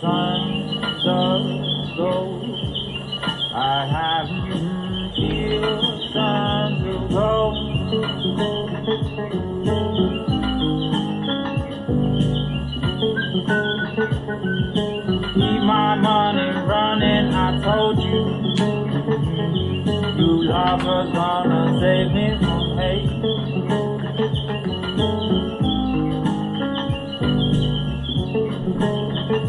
sons of go. I haven't killed sons of go. Keep my money running, I told you. You lovers gonna save me from hate. Hey.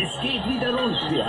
Es geht wieder rund für